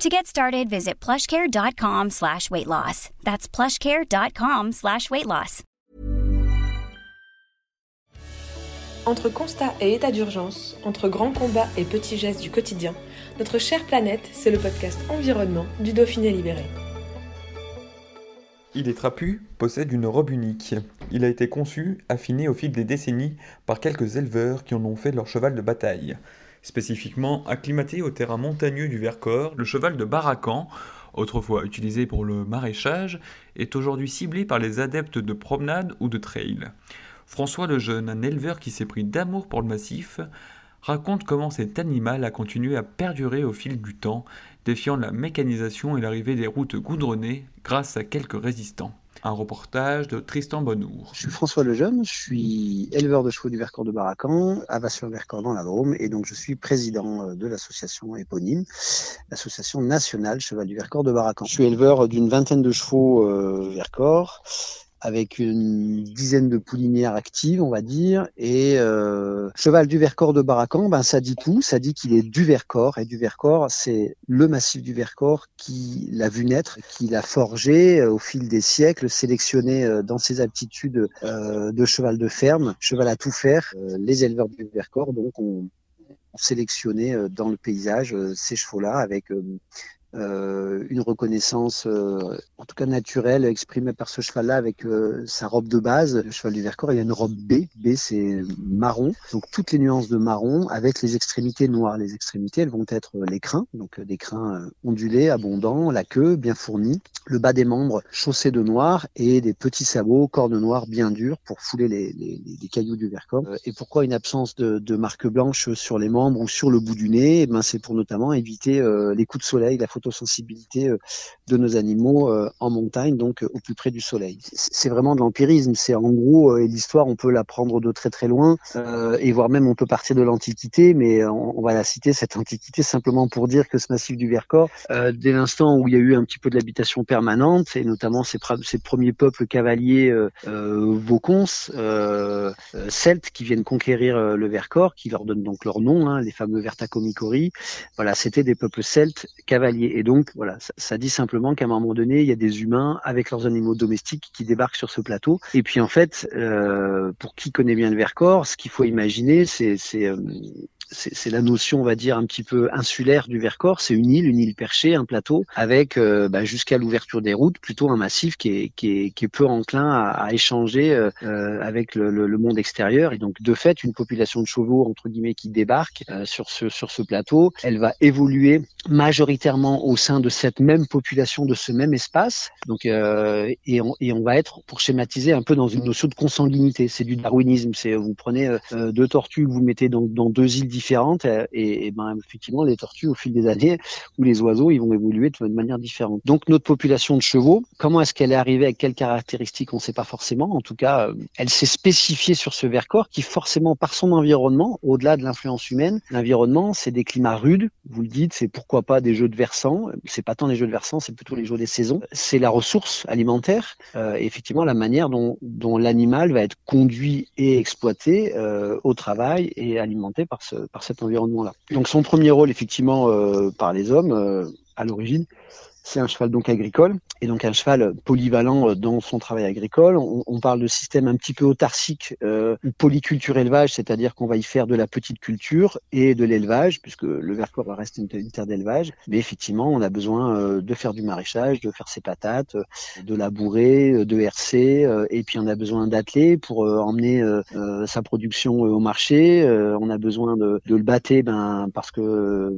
To get started, visit plushcare.com slash weight loss. That's plushcare.com slash weight loss. Entre constat et état d'urgence, entre grands combats et petits gestes du quotidien, notre chère planète, c'est le podcast Environnement du Dauphiné Libéré. Il est trapu, possède une robe unique. Il a été conçu, affiné au fil des décennies par quelques éleveurs qui en ont fait leur cheval de bataille. Spécifiquement acclimaté au terrain montagneux du Vercors, le cheval de Baracan, autrefois utilisé pour le maraîchage, est aujourd'hui ciblé par les adeptes de promenade ou de trail. François Lejeune, un éleveur qui s'est pris d'amour pour le massif, raconte comment cet animal a continué à perdurer au fil du temps, défiant la mécanisation et l'arrivée des routes goudronnées grâce à quelques résistants. Un reportage de Tristan Bonnour. Je suis François Lejeune, je suis éleveur de chevaux du Vercors de Baracan, à Vasseur-Vercors dans la Drôme, et donc je suis président euh, de l'association éponyme, l'association nationale Cheval du Vercors de Baracan. Je suis éleveur d'une vingtaine de chevaux euh, Vercors, avec une dizaine de poulinières actives, on va dire. Et euh, cheval du Vercors de Baracan, ben ça dit tout. Ça dit qu'il est du Vercors et du Vercors, c'est le massif du Vercors qui l'a vu naître, qui l'a forgé euh, au fil des siècles, sélectionné euh, dans ses aptitudes euh, de cheval de ferme, cheval à tout faire. Euh, les éleveurs du Vercors, donc, ont, ont sélectionné euh, dans le paysage ces chevaux-là avec euh, une reconnaissance, euh, en tout cas naturelle, exprimée par ce cheval-là avec euh, sa robe de base. Le cheval du Vercors, il y a une robe B. B, c'est marron. Donc toutes les nuances de marron avec les extrémités noires. Les extrémités, elles vont être les crins, donc des crins ondulés, abondants, la queue bien fournie, le bas des membres chaussé de noir et des petits sabots cornes noires bien durs pour fouler les, les, les cailloux du Vercors. Et pourquoi une absence de, de marque blanche sur les membres ou sur le bout du nez? Eh ben, C'est pour notamment éviter les coups de soleil, la photosensibilité de nos animaux en montagne, donc au plus près du soleil. C'est vraiment de l'empirisme. C'est en gros, et l'histoire, on peut la prendre de très très loin, euh, et voire même on peut partir de l'Antiquité, mais on, va la citer cette Antiquité simplement pour dire que ce massif du Vercors, euh, dès l'instant où il y a eu un petit peu de l'habitation permanente, et notamment ces, premiers peuples cavaliers euh, vaucons, celtes, qui viennent conquérir le Vercors, qui leur donnent donc leur nom, hein, les fameux Vertacomicori, voilà, c'était des peuples celtes cavaliers. Et donc, voilà, ça, dit simplement qu'à un moment donné, il y a des humains avec leurs animaux domestiques qui débarquent sur ce plateau. Et puis en fait, euh, pour qui connaît bien le Vercors, ce qu'il faut imaginer, c'est euh, c'est la notion, on va dire, un petit peu insulaire du Vercors. C'est une île, une île perchée, un plateau, avec euh, bah, jusqu'à l'ouverture des routes, plutôt un massif qui est, qui est, qui est peu enclin à, à échanger euh, avec le, le, le, monde extérieur. Et donc, de fait, une population de chevaux, entre guillemets, qui débarque euh, sur, ce, sur ce plateau, elle va évoluer majoritairement au sein de cette même population, de ce même espace. Donc, euh, et, on, va être, pour schématiser, un peu dans une notion de consanguinité. C'est du darwinisme. C'est vous prenez deux tortues vous mettez dans, dans deux îles différentes et, et, ben effectivement les tortues au fil des années ou les oiseaux ils vont évoluer de manière différente. Donc notre population de chevaux, comment est-ce qu'elle est arrivée? Avec quelles caractéristiques? On ne sait pas forcément. En tout cas, elle s'est spécifiée sur ce Vercors qui forcément par son environnement, au-delà de l'influence humaine, l'environnement c'est des climats rudes. Vous le dites, c'est pourquoi pas des jeux de versants. C'est pas tant les jeux de versants, c'est plutôt les jeux des saisons. C'est la ressource alimentaire. Euh, effectivement la manière dont, l'animal va être conduit et exploité euh, au travail et alimenté par ce par cet environnement-là. Donc son premier rôle, effectivement, euh, par les hommes, à l'origine, c'est un cheval donc agricole et donc un cheval polyvalent dans son travail agricole. On, on parle de système un petit peu autarcique euh, polyculture élevage, c'est-à-dire qu'on va y faire de la petite culture et de l'élevage, puisque le Vercors va rester une, terre d'élevage. Mais effectivement, on a besoin euh, de faire du maraîchage, de faire ses patates, euh, de labourer, de hercer, euh, et puis on a besoin d'atteler pour euh, emmener sa production au marché. on a besoin de, de le battre, ben parce que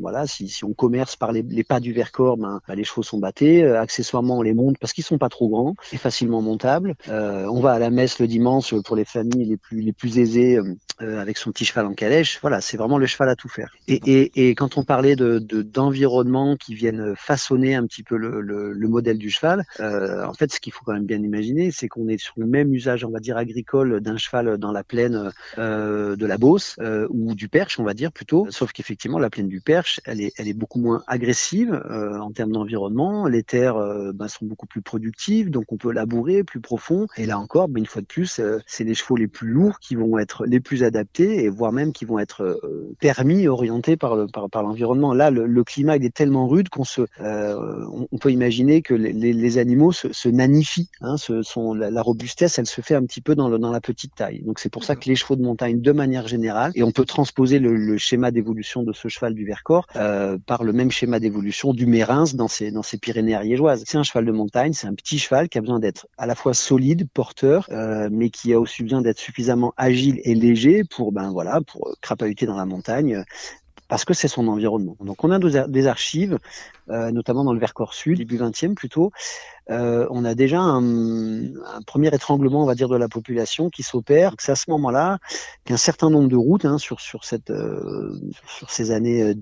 voilà, si, si, on commerce par les, les pas du Vercors, ben bah, les chevaux sont battés. Euh, accessoirement, on les monte parce qu'ils sont pas trop grands et facilement montables. Euh, on va à la messe le dimanche pour les familles les plus aisées. Euh, avec son petit cheval en calèche. Voilà, c'est vraiment le cheval à tout faire. Et, et, et quand on parlait de d'environnement qui viennent façonner un petit peu le, le, le modèle du cheval, euh, en fait, ce qu'il faut quand même bien imaginer, c'est qu'on est sur le même usage, on va dire agricole, d'un cheval dans la plaine euh, de la Beauce euh, ou du Perche, on va dire plutôt. Sauf qu'effectivement, la plaine du Perche, elle est, elle est beaucoup moins agressive euh, en termes d'environnement. Les terres ben, sont beaucoup plus productives, donc on peut labourer plus profond. Et là encore, ben, une fois de plus, c'est les chevaux les plus lourds qui vont être les plus adaptés et voire même qui vont être euh, permis, orientés par, le, par, par l'environnement. Là, le, le, climat il est tellement rude qu'on se, euh, on peut imaginer que les, les animaux se, se nanifient. Hein, sont, la, la, robustesse, elle se fait un petit peu dans, le, dans la petite taille. Donc c'est pour ça que les chevaux de montagne, de manière générale, et on peut transposer le, le schéma d'évolution de ce cheval du Vercors euh, par le même schéma d'évolution du Mérins dans ses, dans ses Pyrénées ariégeoises. C'est un cheval de montagne, c'est un petit cheval qui a besoin d'être à la fois solide, porteur, euh, mais qui a aussi besoin d'être suffisamment agile et léger pour ben voilà pour crapahuter dans la montagne parce que c'est son environnement. Donc on a des archives, euh, notamment dans le Vercors Sud, début 20e plutôt, euh, on a déjà un, un, premier étranglement, on va dire, de la population qui s'opère. C'est à ce moment-là qu'un certain nombre de routes hein, sur sur cette euh, sur ces années euh,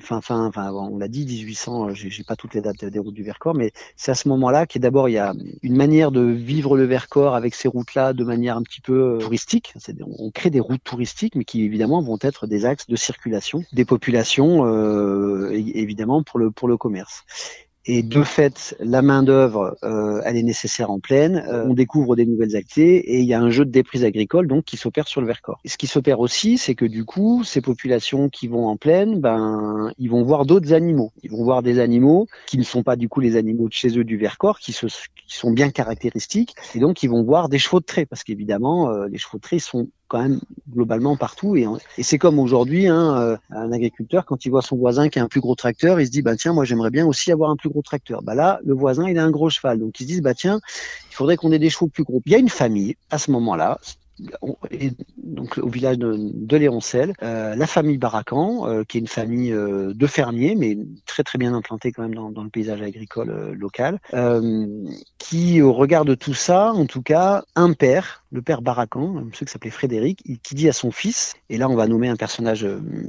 fin fin enfin on l'a dit 1800, euh, j'ai pas toutes les dates des routes du Vercors, mais c'est à ce moment-là qu'il d'abord il y a une manière de vivre le Vercors avec ces routes-là de manière un petit peu touristique. On crée des routes touristiques, mais qui évidemment vont être des axes de circulation populations, euh, évidemment pour le commerce. Et de fait, la main d'œuvre, euh, elle est nécessaire en pleine. Euh, on découvre des nouvelles activités et il y a un jeu de déprise agricole donc qui s'opère sur le Vercors. Et ce qui s'opère aussi, c'est que du coup, ces populations qui vont en plaine, ben, ils vont voir d'autres animaux. Ils vont voir des animaux qui ne sont pas du coup les animaux de chez eux du Vercors, qui, se, qui sont bien caractéristiques. Et donc, ils vont voir des chevaux de trait parce qu'évidemment, euh, les chevaux de trait sont quand même globalement partout. Et, et c'est comme aujourd'hui, hein, euh, un agriculteur, quand il voit son voisin qui a un plus gros tracteur, il se dit, bah tiens, moi j'aimerais bien aussi avoir un plus tracteur. Bah là, le voisin, il a un gros cheval. Donc ils se disent, bah tiens, il faudrait qu'on ait des chevaux plus gros. Il y a une famille, à ce moment-là, donc au village de, de euh, la famille Baracan, euh, qui est une famille euh, de fermiers, mais très très bien implantée quand même dans, le paysage agricole local, qui au regard de tout ça, en tout cas, un père, le père Baracan, un monsieur qui s'appelait Frédéric, qui dit à son fils, et là on va nommer un personnage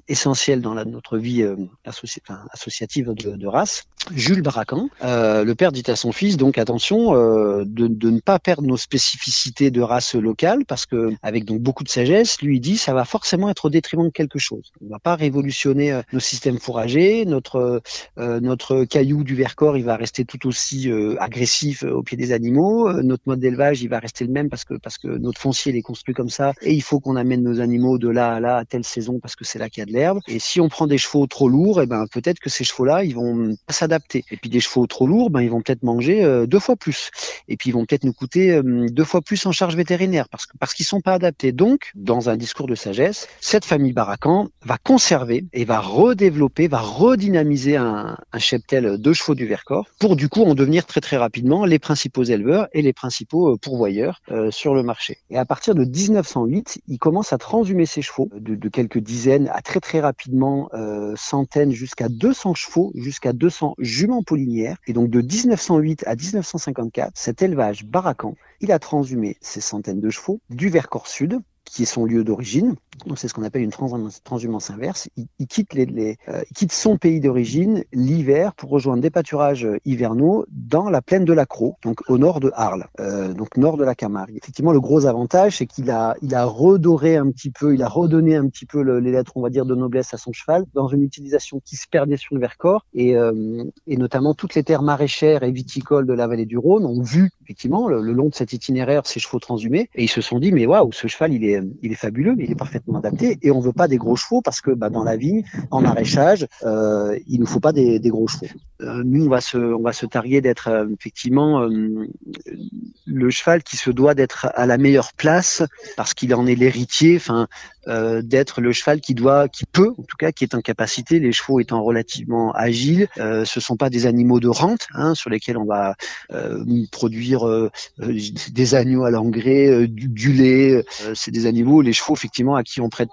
essentiel dans notre vie associative de, race, Jules Baracan, le père dit à son fils, donc attention de ne pas perdre nos spécificités de race locale, parce que avec donc beaucoup de sagesse, lui dit ça va forcément être au détriment de quelque chose. On va pas révolutionner euh, nos systèmes fourragers, notre euh, notre caillou du Vercors, il va rester tout aussi euh, agressif au pied des animaux. notre mode d'élevage, il va rester le même parce que parce que notre foncier il est construit comme ça et il faut qu'on amène nos animaux de là à là à telle saison parce que c'est là qu'il y a de l'herbe. Et si on prend des chevaux trop lourds, et eh ben peut-être que ces chevaux-là, ils vont pas s'adapter. Et puis des chevaux trop lourds, ben ils vont peut-être manger deux fois plus. Et puis ils vont peut-être nous coûter deux fois plus en charge vétérinaire parce que parce qu'ils sont pas adaptés. Donc, dans un discours de sagesse, cette famille Baracan va conserver et va redévelopper, va redynamiser un, cheptel de chevaux du Vercors pour du coup en devenir très très rapidement les principaux éleveurs et les principaux euh, pourvoyeurs euh, sur le marché. Et à partir de 1908, il commence à transhumer ses chevaux de, quelques dizaines à très très rapidement euh, centaines jusqu'à 200 chevaux, jusqu'à 200 juments pollinières. Et donc de 1908 à 1954, cet élevage Baracan, il a transhumé ces centaines de chevaux du Vercors Sud qui est son lieu d'origine. C'est ce qu'on appelle une transhumance inverse. Euh, il quitte son pays d'origine l'hiver pour rejoindre des pâturages hivernaux dans la plaine de la Croix, donc au nord de Arles, euh, donc nord de la Camargue. Effectivement, le gros avantage, c'est qu'il a, redoré un petit peu, il a redonné un petit peu le, les lettres, on va dire, de noblesse à son cheval dans une utilisation qui se perdait sur le Vercors et, euh, et notamment toutes les terres maraîchères et viticoles de la vallée du Rhône ont vu effectivement le, long de cet itinéraire ces chevaux transhumés et ils se sont dit mais waouh, ce cheval il est il est fabuleux, il est parfaitement adapté. Et on veut pas des gros chevaux parce que bah, dans la vigne, en maraîchage, euh, il nous faut pas des, gros chevaux. Euh, nous, on va se, on va se targuer d'être euh, effectivement euh, le cheval qui se doit d'être à la meilleure place parce qu'il en est l'héritier. Enfin, d'être le cheval qui doit, qui peut, en tout cas, qui est en capacité, les chevaux étant relativement agiles, ce sont pas des animaux de rente hein, sur lesquels on va euh, produire des agneaux à l'engrais, du, du, lait. c'est des animaux, les chevaux effectivement à qui on prête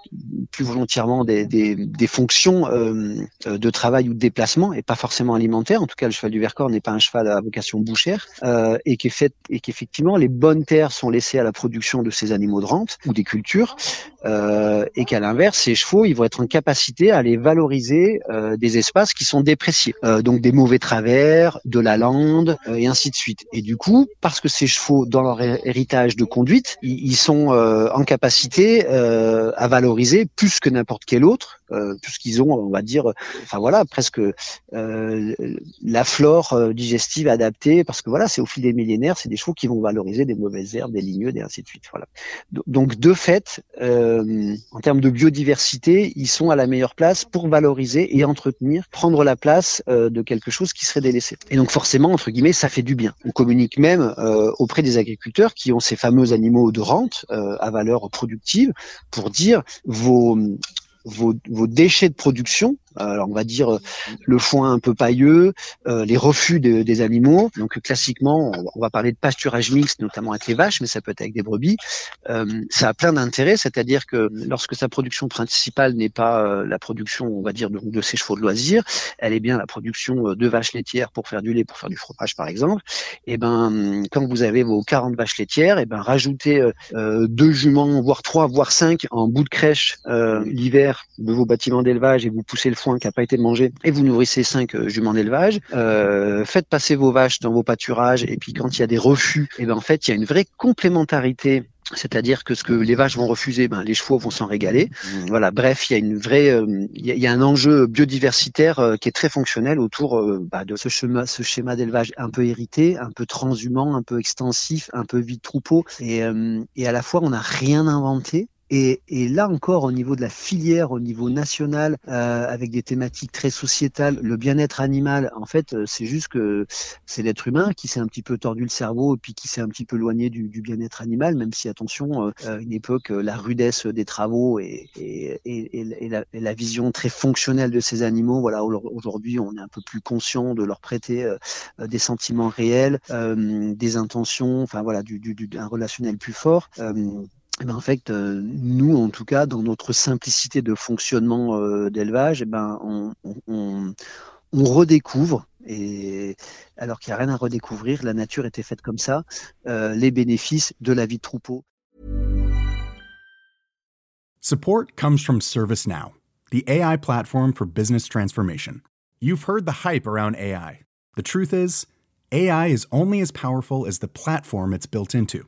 plus volontairement des, des, des fonctions euh, de travail ou de déplacement et pas forcément alimentaire. En tout cas, le cheval du Vercors n'est pas un cheval à vocation bouchère euh, et qu'effectivement les bonnes terres sont laissées à la production de ces animaux de rente ou des cultures euh, et qu'à l'inverse, ces chevaux, ils vont être en capacité à aller valoriser euh, des espaces qui sont dépréciés, euh, donc des mauvais travers, de la lande euh, et ainsi de suite. Et du coup, parce que ces chevaux, dans leur héritage de conduite, ils, sont euh, en capacité à valoriser plus que n'importe quel autre euh, puisqu'ils ont, on va dire, enfin voilà, presque euh, la flore euh, digestive adaptée, parce que voilà, c'est au fil des millénaires, c'est des chevaux qui vont valoriser des mauvaises herbes, des ligneux, et ainsi de suite. Voilà. Donc de fait, en termes de biodiversité, ils sont à la meilleure place pour valoriser et entretenir, prendre la place de quelque chose qui serait délaissé. Et donc forcément, entre guillemets, ça fait du bien. On communique même auprès des agriculteurs qui ont ces fameux animaux de rente à valeur productive pour dire vos vos, vos, déchets de production, alors on va dire euh, le foin un peu pailleux, euh, les refus de, des animaux. Donc classiquement, on va parler de pâturage mixte, notamment avec les vaches, mais ça peut être avec des brebis. Euh, ça a plein d'intérêts, c'est-à-dire que lorsque sa production principale n'est pas euh, la production, on va dire, de, de ses chevaux de loisirs, elle est bien la production de vaches laitières pour faire du lait, pour faire du fromage par exemple. Et eh ben quand vous avez vos 40 vaches laitières, et eh ben rajoutez deux juments, voire trois, voire cinq en bout de crèche l'hiver de vos bâtiments d'élevage et vous poussez le foin qui n'a pas été mangé et vous nourrissez cinq euh, juments d'élevage, euh, faites passer vos vaches dans vos pâturages et puis quand il y a des refus, et eh ben en fait il y a une vraie complémentarité c'est-à-dire que ce que les vaches vont refuser, ben, les chevaux vont s'en régaler. Mmh. Voilà. Bref, il y a une vraie, euh, il, y a, un enjeu biodiversitaire qui est très fonctionnel autour bah, de ce schéma, ce schéma d'élevage un peu hérité, un peu transhumant, un peu extensif, un peu vide troupeau. Et, et à la fois, on n'a rien inventé. Et, et, là encore, au niveau de la filière, au niveau national, euh, avec des thématiques très sociétales, le bien-être animal, en fait, euh, c'est juste que c'est l'être humain qui s'est un petit peu tordu le cerveau et puis qui s'est un petit peu éloigné du, du bien-être animal, même si, attention, euh, une époque, la rudesse des travaux et, et, et la, la, vision très fonctionnelle de ces animaux, voilà, aujourd'hui, on est un peu plus conscient de leur prêter des sentiments réels, des intentions, enfin voilà, du, du, un relationnel plus fort. Eh ben, en fait, euh, nous, en tout cas, dans notre simplicité de fonctionnement euh, d'élevage, eh ben, on, redécouvre, alors qu'il n'y a rien à redécouvrir, la nature était faite comme ça, euh, les bénéfices de la vie de troupeau. Support comes from ServiceNow, the AI platform for business transformation. You've heard the hype around AI. The truth is, AI is only as powerful as the platform it's built into.